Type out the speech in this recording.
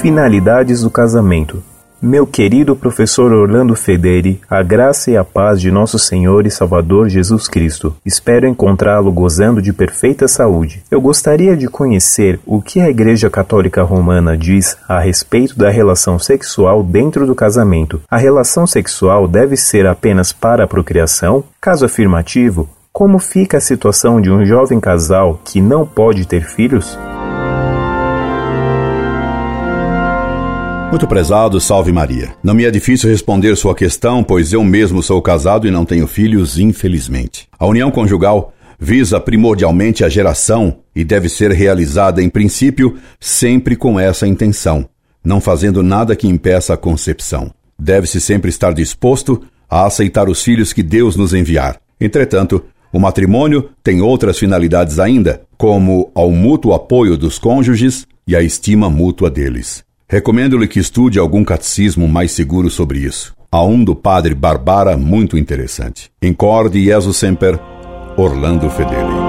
Finalidades do casamento. Meu querido professor Orlando Federi, a graça e a paz de nosso Senhor e Salvador Jesus Cristo. Espero encontrá-lo gozando de perfeita saúde. Eu gostaria de conhecer o que a Igreja Católica Romana diz a respeito da relação sexual dentro do casamento. A relação sexual deve ser apenas para a procriação? Caso afirmativo, como fica a situação de um jovem casal que não pode ter filhos? Muito prezado, salve Maria. Não me é difícil responder sua questão, pois eu mesmo sou casado e não tenho filhos, infelizmente. A união conjugal visa primordialmente a geração e deve ser realizada, em princípio, sempre com essa intenção, não fazendo nada que impeça a concepção. Deve-se sempre estar disposto a aceitar os filhos que Deus nos enviar. Entretanto, o matrimônio tem outras finalidades ainda, como ao mútuo apoio dos cônjuges e a estima mútua deles. Recomendo-lhe que estude algum catecismo mais seguro sobre isso. Há um do padre Barbara muito interessante. Incorde Jesus Semper, Orlando Fedeli.